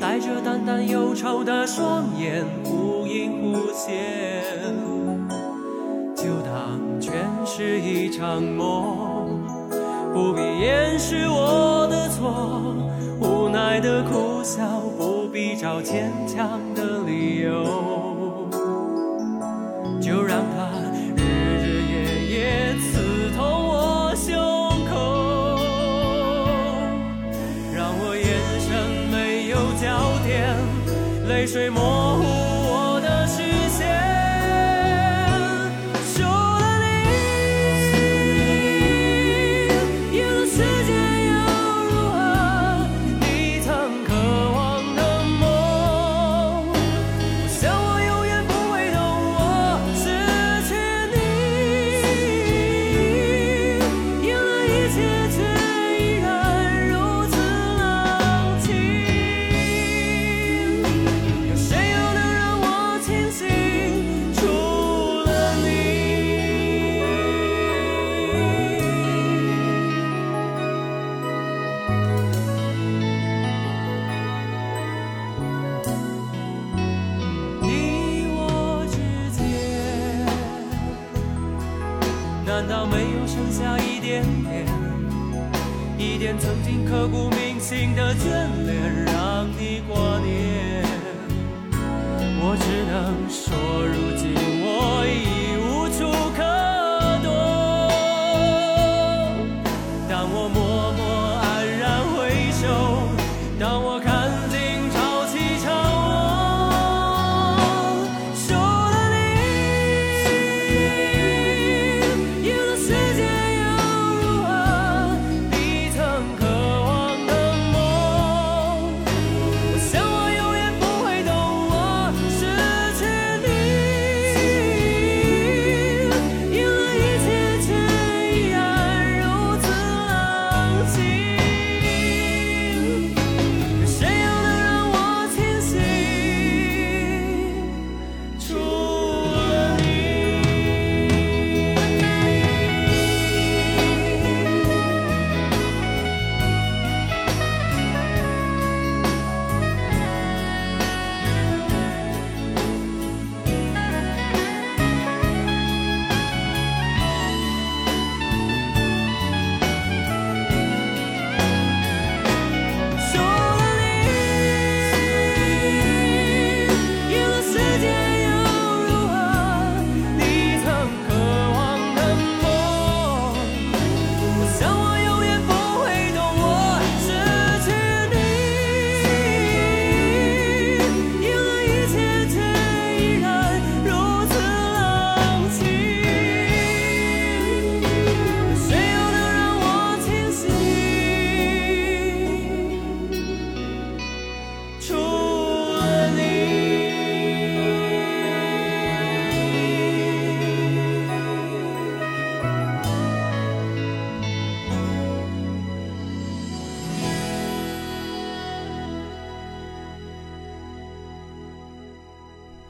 带着淡淡忧愁的双眼，忽隐忽现。就当全是一场梦，不必掩饰我的错，无奈的苦笑，不必找坚强的理由，就让它。水模糊。只能说，如今。see.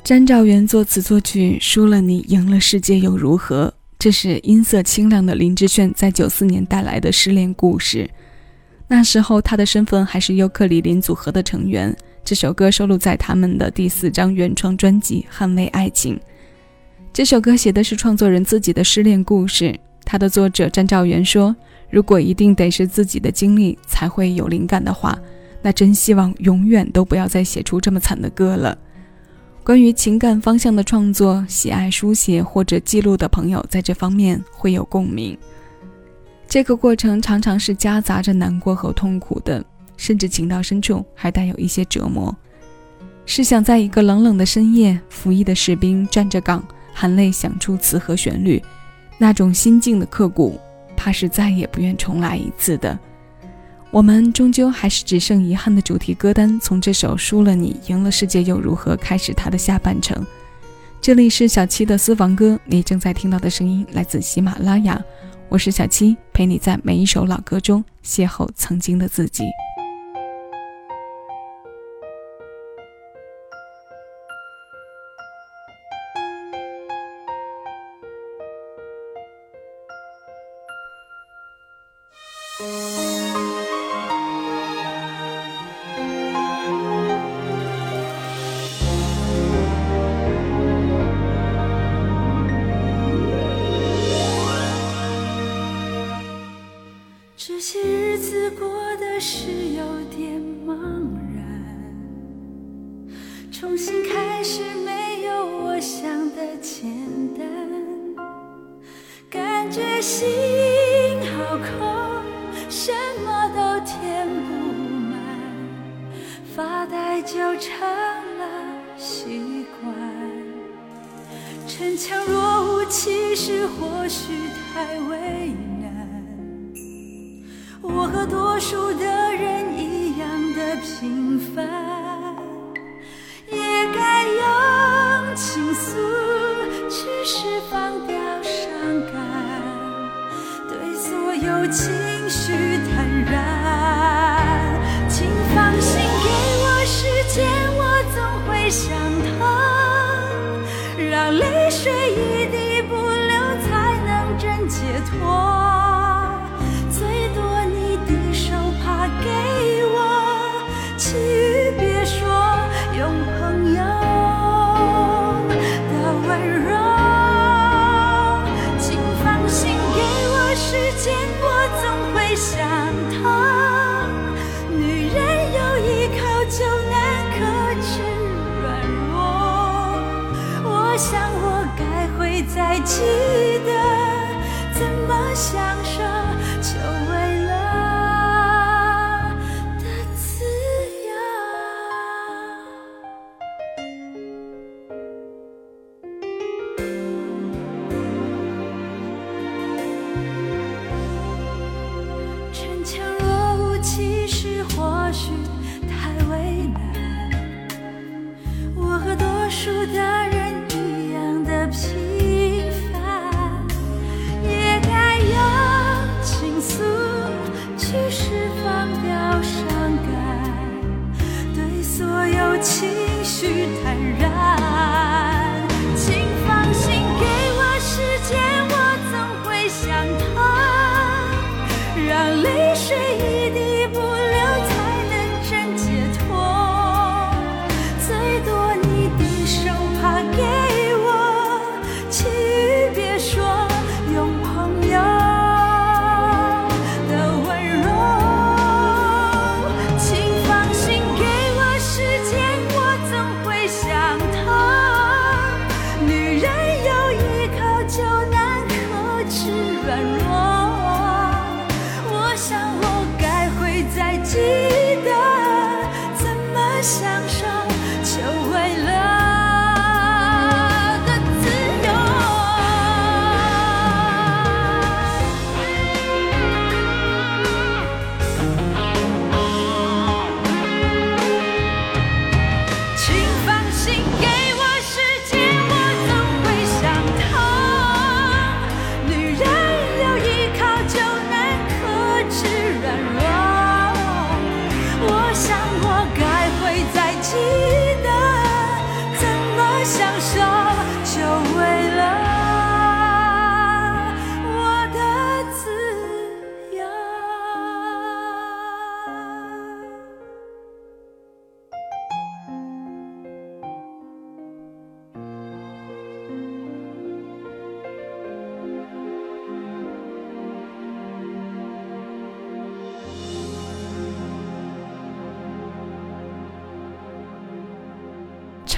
詹兆元作词作曲，输了你，赢了世界又如何？这是音色清亮的林志炫在九四年带来的失恋故事。那时候他的身份还是尤克里林组合的成员。这首歌收录在他们的第四张原创专辑《捍卫爱情》。这首歌写的是创作人自己的失恋故事。他的作者詹兆元说：“如果一定得是自己的经历才会有灵感的话，那真希望永远都不要再写出这么惨的歌了。关于情感方向的创作，喜爱书写或者记录的朋友在这方面会有共鸣。这个过程常常是夹杂着难过和痛苦的，甚至情到深处还带有一些折磨。试想，在一个冷冷的深夜，服役的士兵站着岗，含泪想出词和旋律，那种心境的刻骨，怕是再也不愿重来一次的。我们终究还是只剩遗憾的主题歌单，从这首《输了你，赢了世界又如何》开始它的下半程。这里是小七的私房歌，你正在听到的声音来自喜马拉雅，我是小七，陪你在每一首老歌中邂逅曾经的自己。习惯。逞强若无其事，或许太为难。我和多数的人一样的平凡，也该用倾诉去释放掉伤感，对所有情绪坦然。托最多你的手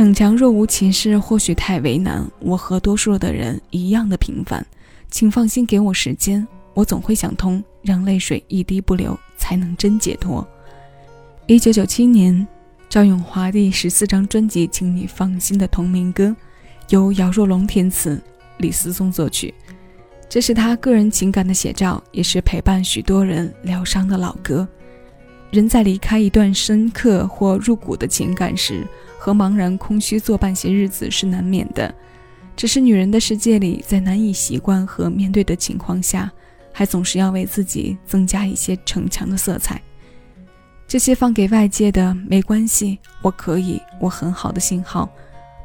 逞强若无其事或许太为难，我和多数的人一样的平凡。请放心，给我时间，我总会想通，让泪水一滴不流，才能真解脱。一九九七年，赵咏华第十四张专辑《请你放心》的同名歌，由姚若龙填词，李思松作曲。这是他个人情感的写照，也是陪伴许多人疗伤的老歌。人在离开一段深刻或入骨的情感时，和茫然空虚作伴些日子是难免的。只是女人的世界里，在难以习惯和面对的情况下，还总是要为自己增加一些逞强的色彩。这些放给外界的没关系，我可以，我很好的信号。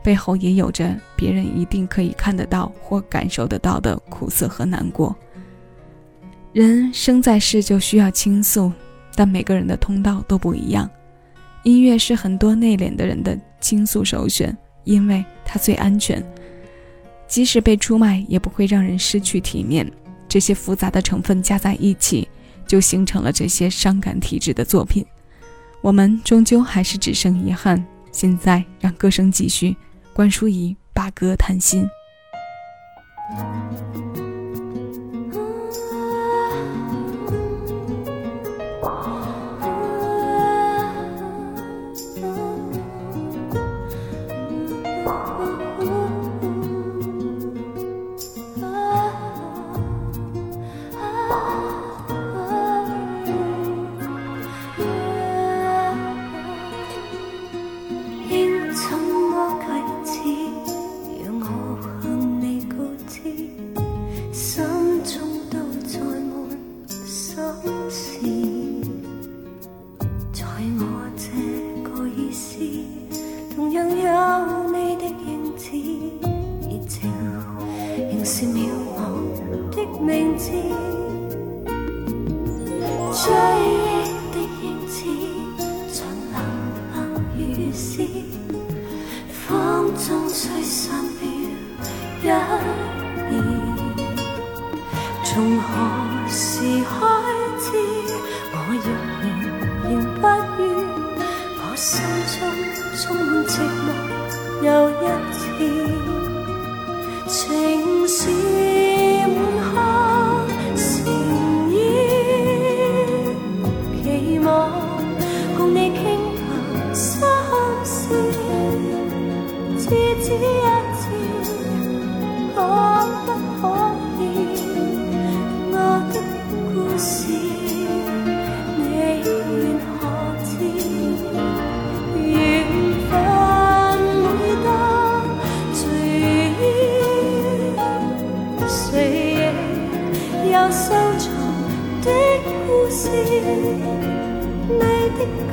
背后也有着别人一定可以看得到或感受得到的苦涩和难过。人生在世就需要倾诉，但每个人的通道都不一样。音乐是很多内敛的人的倾诉首选，因为它最安全，即使被出卖也不会让人失去体面。这些复杂的成分加在一起，就形成了这些伤感体质的作品。我们终究还是只剩遗憾。现在让歌声继续。关淑怡把歌谈心。从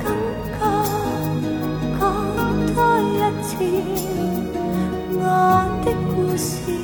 感觉，讲多一次，我的故事。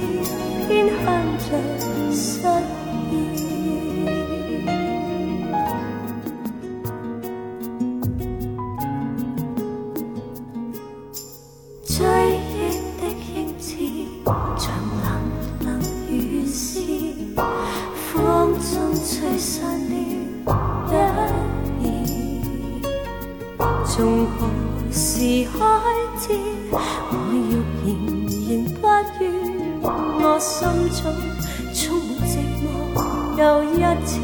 又一次，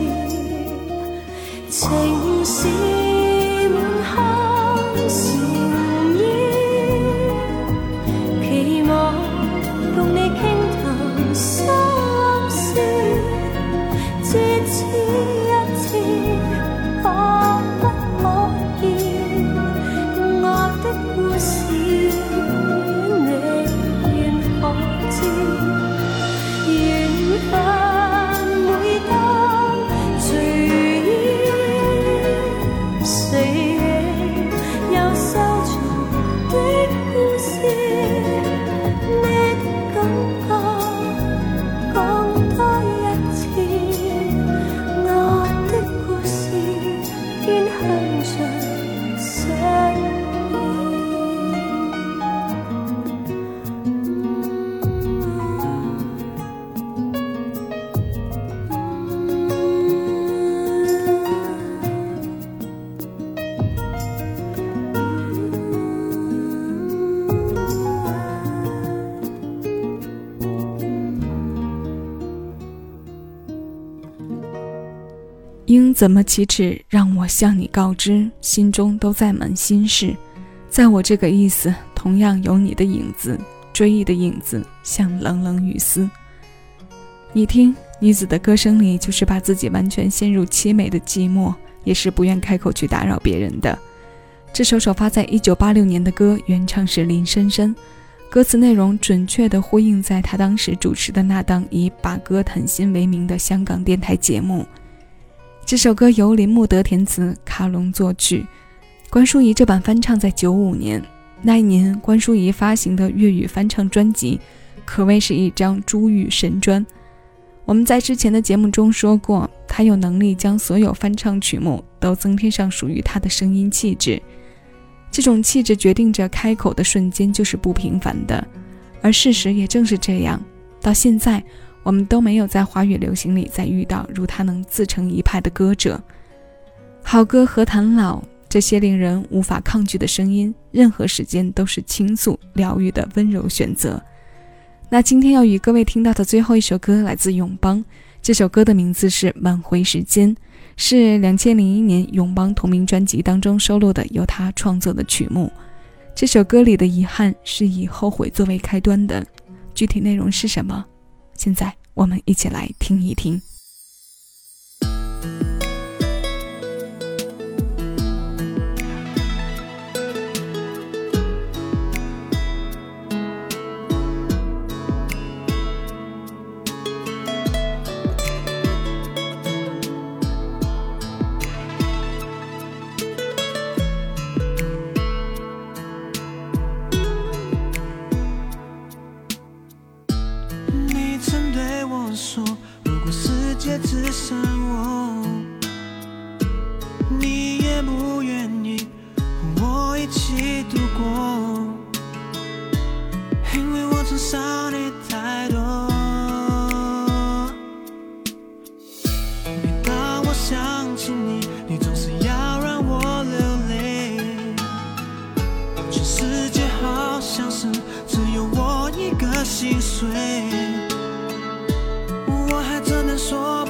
情是怎么启齿，让我向你告知，心中都在满心事。在我这个意思，同样有你的影子，追忆的影子，像冷冷雨丝。你听，女子的歌声里，就是把自己完全陷入凄美的寂寞，也是不愿开口去打扰别人的。这首首发在一九八六年的歌，原唱是林深深，歌词内容准确地呼应在他当时主持的那档以把歌谈心为名的香港电台节目。这首歌由林木德填词，卡隆作曲，关淑怡这版翻唱在九五年那一年，关淑怡发行的粤语翻唱专辑可谓是一张珠玉神专。我们在之前的节目中说过，她有能力将所有翻唱曲目都增添上属于她的声音气质。这种气质决定着开口的瞬间就是不平凡的，而事实也正是这样。到现在，我们都没有在华语流行里再遇到如他能自成一派的歌者。好歌何谈老？这些令人无法抗拒的声音，任何时间都是倾诉疗愈的温柔选择。那今天要与各位听到的最后一首歌来自永邦，这首歌的名字是《挽回时间》。是两千零一年永邦同名专辑当中收录的由他创作的曲目。这首歌里的遗憾是以后悔作为开端的，具体内容是什么？现在我们一起来听一听。也不愿意和我一起度过，因为我曾伤你太多。每当我想起你，你总是要让我流泪。全世界好像是只有我一个心碎，我还只能说。